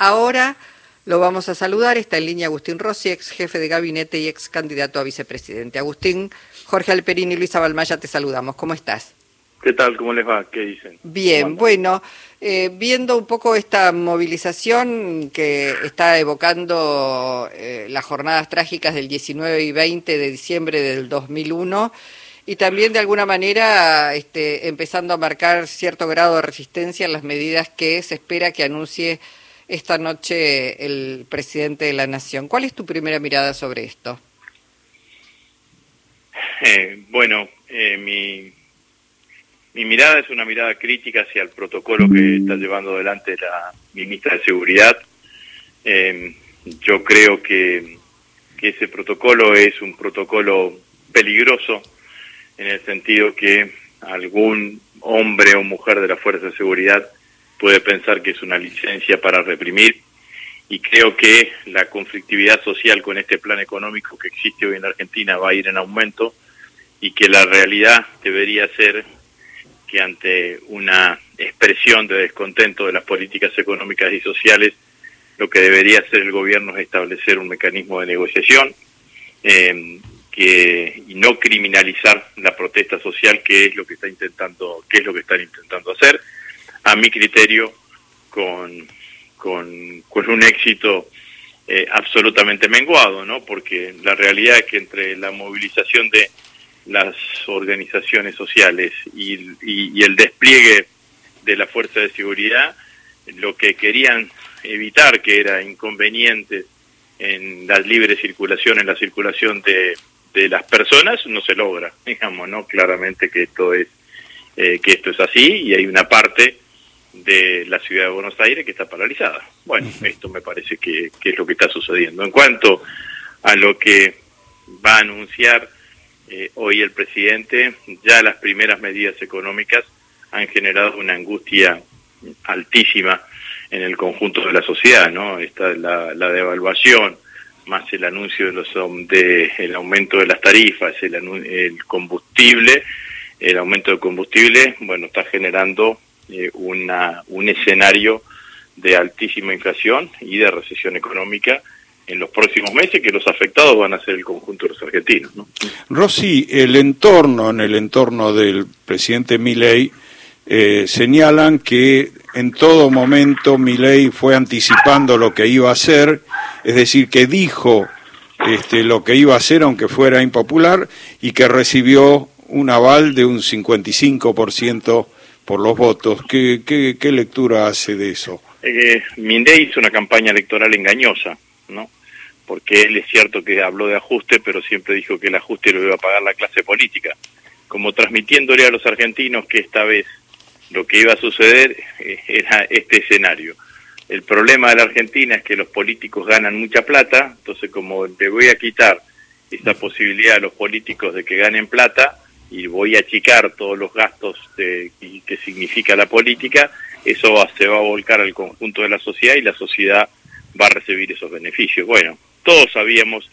Ahora lo vamos a saludar. Está en línea Agustín Rossi, ex jefe de gabinete y ex candidato a vicepresidente. Agustín, Jorge Alperín y Luisa Balmaya, te saludamos. ¿Cómo estás? ¿Qué tal? ¿Cómo les va? ¿Qué dicen? Bien, bueno, eh, viendo un poco esta movilización que está evocando eh, las jornadas trágicas del 19 y 20 de diciembre del 2001 y también de alguna manera este, empezando a marcar cierto grado de resistencia en las medidas que se espera que anuncie esta noche el presidente de la Nación. ¿Cuál es tu primera mirada sobre esto? Eh, bueno, eh, mi, mi mirada es una mirada crítica hacia el protocolo que está llevando adelante la ministra de Seguridad. Eh, yo creo que, que ese protocolo es un protocolo peligroso en el sentido que algún hombre o mujer de la Fuerza de Seguridad puede pensar que es una licencia para reprimir y creo que la conflictividad social con este plan económico que existe hoy en Argentina va a ir en aumento y que la realidad debería ser que ante una expresión de descontento de las políticas económicas y sociales, lo que debería hacer el gobierno es establecer un mecanismo de negociación eh, que, y no criminalizar la protesta social, que es lo que está intentando, que es lo que están intentando hacer a mi criterio, con, con, con un éxito eh, absolutamente menguado, ¿no? Porque la realidad es que entre la movilización de las organizaciones sociales y, y, el despliegue de la fuerza de seguridad, lo que querían evitar, que era inconveniente en la libre circulación, en la circulación de, de las personas, no se logra, digamos, ¿no? Claramente que esto es, eh, que esto es así y hay una parte de la ciudad de Buenos Aires que está paralizada. Bueno, esto me parece que, es lo que está sucediendo. En cuanto a lo que va a anunciar eh, hoy el presidente, ya las primeras medidas económicas han generado una angustia altísima en el conjunto de la sociedad, ¿no? Esta la, la devaluación, más el anuncio de los de el aumento de las tarifas, el, el combustible, el aumento del combustible, bueno, está generando eh, una, un escenario de altísima inflación y de recesión económica en los próximos meses que los afectados van a ser el conjunto de los argentinos. ¿no? Rossi, el entorno, en el entorno del presidente Milei, eh, señalan que en todo momento Milei fue anticipando lo que iba a hacer, es decir, que dijo este, lo que iba a hacer aunque fuera impopular y que recibió un aval de un 55% por los votos. ¿Qué, qué, lectura hace de eso? Eh, Mindey hizo una campaña electoral engañosa, ¿no? Porque él es cierto que habló de ajuste, pero siempre dijo que el ajuste lo iba a pagar la clase política. Como transmitiéndole a los argentinos que esta vez lo que iba a suceder eh, era este escenario. El problema de la Argentina es que los políticos ganan mucha plata, entonces como le voy a quitar esa posibilidad a los políticos de que ganen plata, y voy a achicar todos los gastos de, que significa la política, eso se va a volcar al conjunto de la sociedad y la sociedad va a recibir esos beneficios. Bueno, todos sabíamos,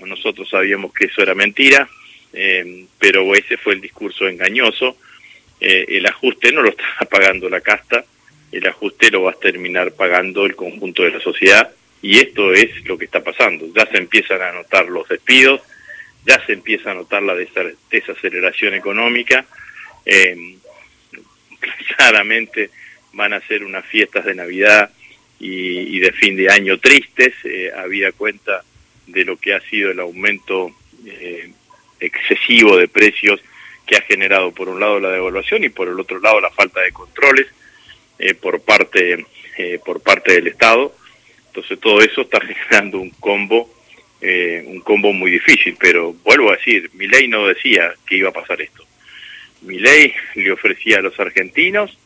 nosotros sabíamos que eso era mentira, eh, pero ese fue el discurso engañoso. Eh, el ajuste no lo está pagando la casta, el ajuste lo va a terminar pagando el conjunto de la sociedad y esto es lo que está pasando. Ya se empiezan a notar los despidos, ya se empieza a notar la desaceleración económica. Eh, claramente van a ser unas fiestas de Navidad y, de fin de año tristes, eh, había cuenta de lo que ha sido el aumento eh, excesivo de precios que ha generado por un lado la devaluación y por el otro lado la falta de controles por parte por parte del Estado. Entonces todo eso está generando un combo eh, un combo muy difícil, pero vuelvo a decir, mi ley no decía que iba a pasar esto. Mi ley le ofrecía a los argentinos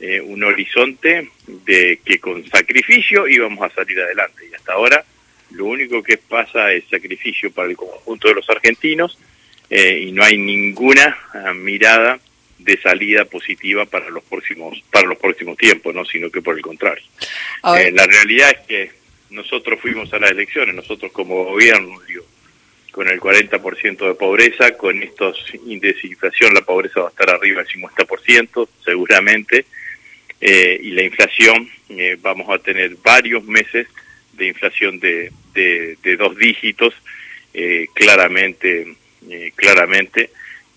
eh, un horizonte de que con sacrificio íbamos a salir adelante. Y hasta ahora lo único que pasa es sacrificio para el conjunto de los argentinos eh, y no hay ninguna ah, mirada de salida positiva para los próximos para los próximos tiempos, no, sino que por el contrario. la realidad es que nosotros fuimos a las elecciones, nosotros como gobierno, con el 40% de pobreza, con estos índices de inflación la pobreza va a estar arriba del 50%, seguramente, eh, y la inflación, eh, vamos a tener varios meses de inflación de, de, dos dígitos, eh, claramente, claramente,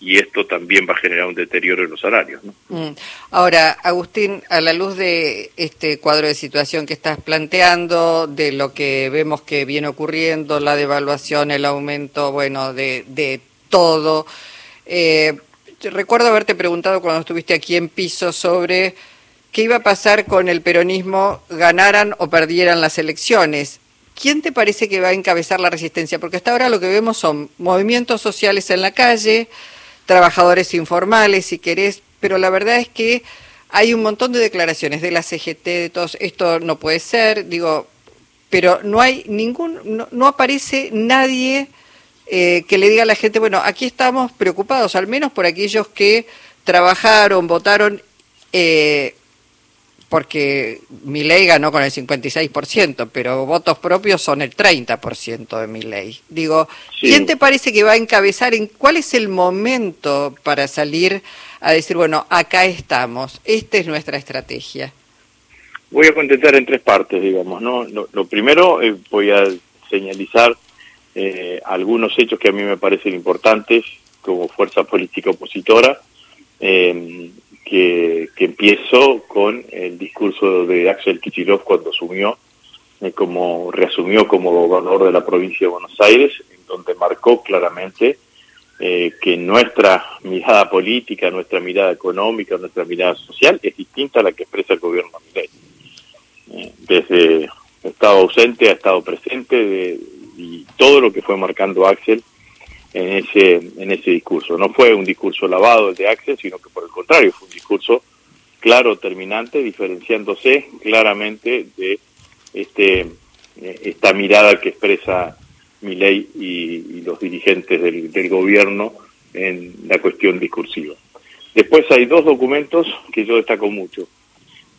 y esto también va a generar un deterioro en los salarios. Mm. Ahora, Agustín, a la luz de este cuadro de situación que estás planteando, de lo que vemos que viene ocurriendo, la devaluación, el aumento, bueno, de, de todo, recuerdo haberte preguntado cuando estuviste aquí en piso sobre qué iba a pasar con el peronismo, ganaran o perdieran las elecciones. ¿Quién te parece que va a encabezar la resistencia? Porque hasta ahora lo que vemos son movimientos sociales en la calle, trabajadores informales, si querés, pero la verdad es que hay un montón de declaraciones de la CGT, de todos, esto no puede ser, digo, pero no hay ningún, no, aparece nadie eh, que le diga a la gente, bueno, aquí estamos preocupados, al menos por aquellos que trabajaron, votaron eh, porque mi ley ganó con el 56%, pero votos propios son el 30% de mi ley. Digo, ¿quién te parece que va a encabezar? En, ¿Cuál es el momento para salir a decir, bueno, acá estamos, esta es nuestra estrategia? Voy a contestar en tres partes, digamos. ¿no? Lo, primero, eh, voy a señalizar eh, algunos hechos que a mí me parecen importantes como fuerza política opositora. Eh, que, empiezo con el discurso de Axel Kicillof cuando asumió, eh, como reasumió como gobernador de la provincia de Buenos Aires, en donde marcó claramente eh, que nuestra mirada política, nuestra mirada económica, nuestra mirada social es distinta a la que expresa el gobierno Milei. Eh, desde estado ausente a estado presente y todo lo que fue marcando Axel en ese, en ese discurso. No fue un discurso lavado el de Axel, sino que por el contrario, fue discurso claro, terminante, diferenciándose claramente de este, eh, esta mirada que expresa Milei y, y los dirigentes del, gobierno en la cuestión discursiva. Después hay dos documentos que yo destaco mucho.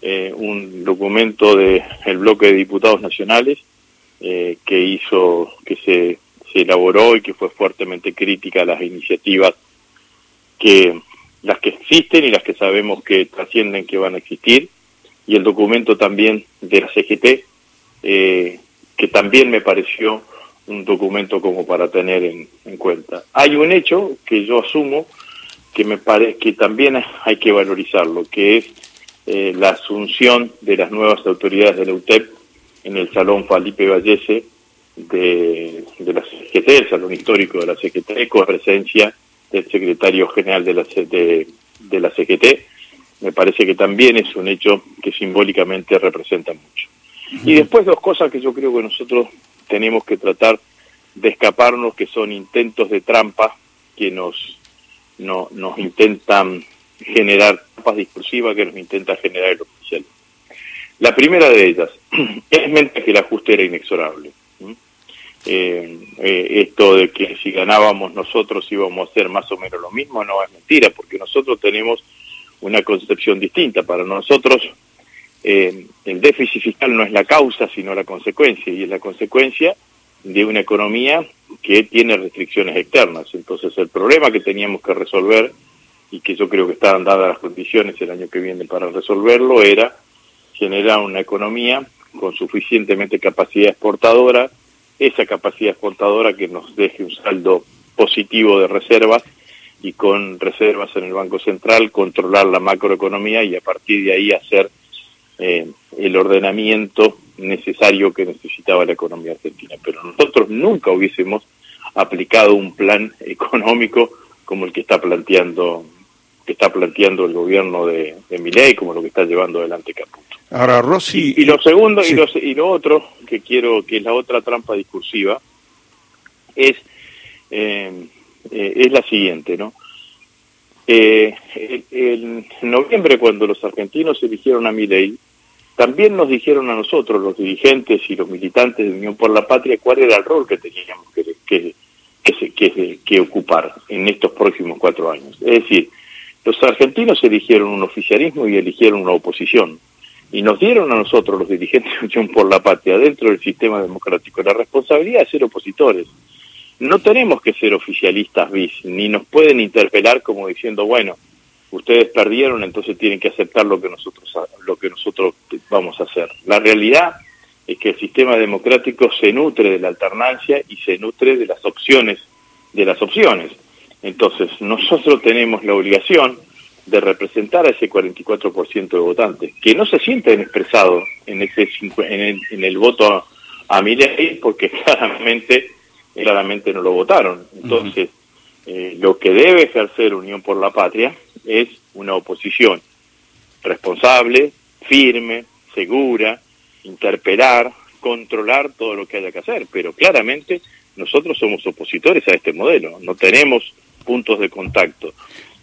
Eh, un documento del el bloque de diputados nacionales eh, que hizo, que se elaboró y que fue fuertemente crítica a las iniciativas que las que existen y las que sabemos que trascienden que van a existir y el documento también de la CGT eh, que también me pareció un documento como para tener en, cuenta. Hay un hecho que yo asumo que me parece que también hay que valorizarlo, que es eh, la asunción de las nuevas autoridades de la UTEP en el Salón Felipe Vallese de, la CGT, el Salón Histórico de la CGT, con presencia del secretario general de la, de, de la CGT, me parece que también es un hecho que simbólicamente representa mucho. Y después dos cosas que yo creo que nosotros tenemos que tratar de escaparnos, que son intentos de trampa que nos, no, nos intentan generar trampas discursivas, que nos intenta generar el oficial. La primera de ellas es mente que el ajuste era inexorable. Eh, eh, esto de que si ganábamos nosotros íbamos a hacer más o menos lo mismo no es mentira, porque nosotros tenemos una concepción distinta. Para nosotros eh, el déficit fiscal no es la causa, sino la consecuencia, y es la consecuencia de una economía que tiene restricciones externas. Entonces el problema que teníamos que resolver, y que yo creo que estaban dadas las condiciones el año que viene para resolverlo, era generar una economía con suficientemente capacidad exportadora, esa capacidad exportadora que nos deje un saldo positivo de reservas y con reservas en el Banco Central controlar la macroeconomía y a partir de ahí hacer eh, el ordenamiento necesario que necesitaba la economía argentina. Pero nosotros nunca hubiésemos aplicado un plan económico como el que está planteando que está planteando el gobierno de, de Milei, como lo que está llevando adelante Caputo. Ahora, Rossi... Y, lo segundo, y, lo, y lo otro, que quiero, que es la otra trampa discursiva, es, eh, eh, es la siguiente, ¿no? Eh, en noviembre, cuando los argentinos eligieron a Milei, también nos dijeron a nosotros, los dirigentes y los militantes de Unión por la Patria, cuál era el rol que teníamos que, que, que, que, que ocupar en estos próximos cuatro años. Es decir, los argentinos eligieron un oficialismo y eligieron una oposición y nos dieron a nosotros, los dirigentes de Unión por la Patria, dentro del sistema democrático, la responsabilidad de ser opositores. No tenemos que ser oficialistas bis, ni nos pueden interpelar como diciendo, bueno, ustedes perdieron, entonces tienen que aceptar lo que nosotros lo que nosotros vamos a hacer. La realidad es que el sistema democrático se nutre de la alternancia y se nutre de las opciones de las opciones. Entonces, nosotros tenemos la obligación de representar a ese 44% de votantes, que no se sienten expresados en, ese, en, el, en el voto a mi ley porque claramente, claramente no lo votaron. Entonces, eh, lo que debe ejercer Unión por la Patria es una oposición responsable, firme, segura, interpelar, controlar todo lo que haya que hacer, pero claramente nosotros somos opositores a este modelo, no tenemos puntos de contacto.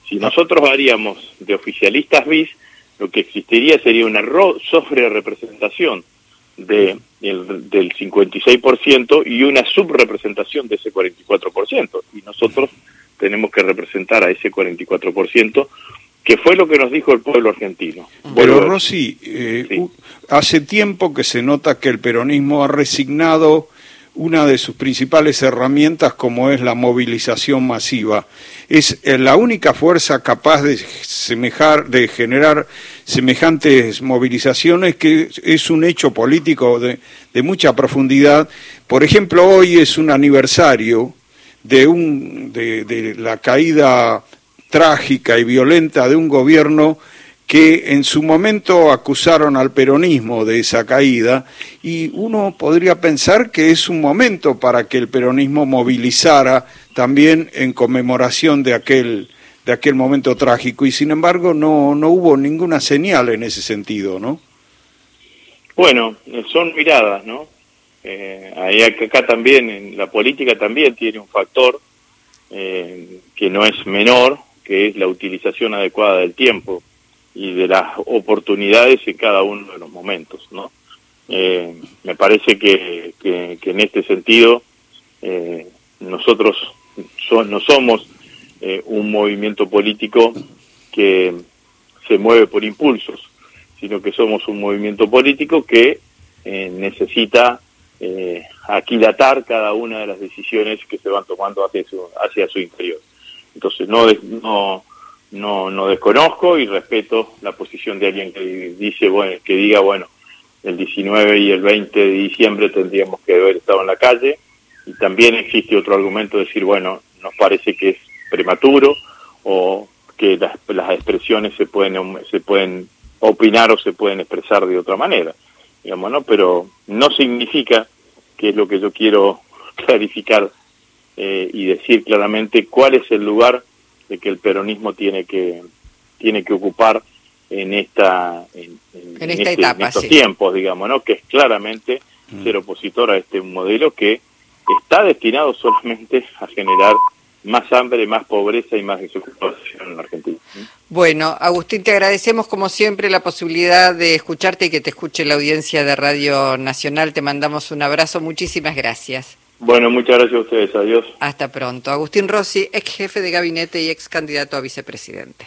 Si nosotros haríamos de oficialistas bis, lo que existiría sería una sobre representación de, del 56% y una subrepresentación de ese 44%. Y nosotros tenemos que representar a ese 44%, que fue lo que nos dijo el pueblo argentino. Pero Rossi, eh, hace tiempo que se nota que el peronismo ha resignado una de sus principales herramientas como es la movilización masiva. Es eh, la única fuerza capaz de, generar semejantes movilizaciones que es un hecho político de, mucha profundidad. Por ejemplo, hoy es un aniversario de, un, de la caída trágica y violenta de un gobierno que en su momento acusaron al peronismo de esa caída y uno podría pensar que es un momento para que el peronismo movilizara también en conmemoración de aquel de aquel momento trágico y sin embargo no no hubo ninguna señal en ese sentido, ¿no? Bueno, son miradas, ¿no? Eh, ahí acá también en la política también tiene un factor eh, que no es menor, que es la utilización adecuada del tiempo y de las oportunidades en cada uno de los momentos, ¿no? Eh, me parece que, en este sentido eh, nosotros no somos eh, un movimiento político que se mueve por impulsos, sino que somos un movimiento político que necesita aquilatar cada una de las decisiones que se van tomando hacia su, hacia su interior. Entonces no, no no, no desconozco y respeto la posición de alguien que dice, bueno, que diga, bueno, el 19 y el 20 de diciembre tendríamos que haber estado en la calle. Y también existe otro argumento de decir, bueno, nos parece que es prematuro o que las, las expresiones se pueden, se pueden opinar o se pueden expresar de otra manera. Digamos, ¿no? Pero no significa, que es lo que yo quiero clarificar eh, y decir claramente, cuál es el lugar que el peronismo tiene que tiene que ocupar en esta en, este, estos tiempos digamos no que es claramente mm. ser opositor a este modelo que está destinado solamente a generar más hambre, más pobreza y más desocupación en la Argentina. Bueno, Agustín, te agradecemos como siempre la posibilidad de escucharte y que te escuche la audiencia de Radio Nacional. Te mandamos un abrazo, muchísimas gracias. Bueno, muchas gracias a ustedes. Adiós. Hasta pronto. Agustín Rossi, ex jefe de gabinete y ex candidato a vicepresidente.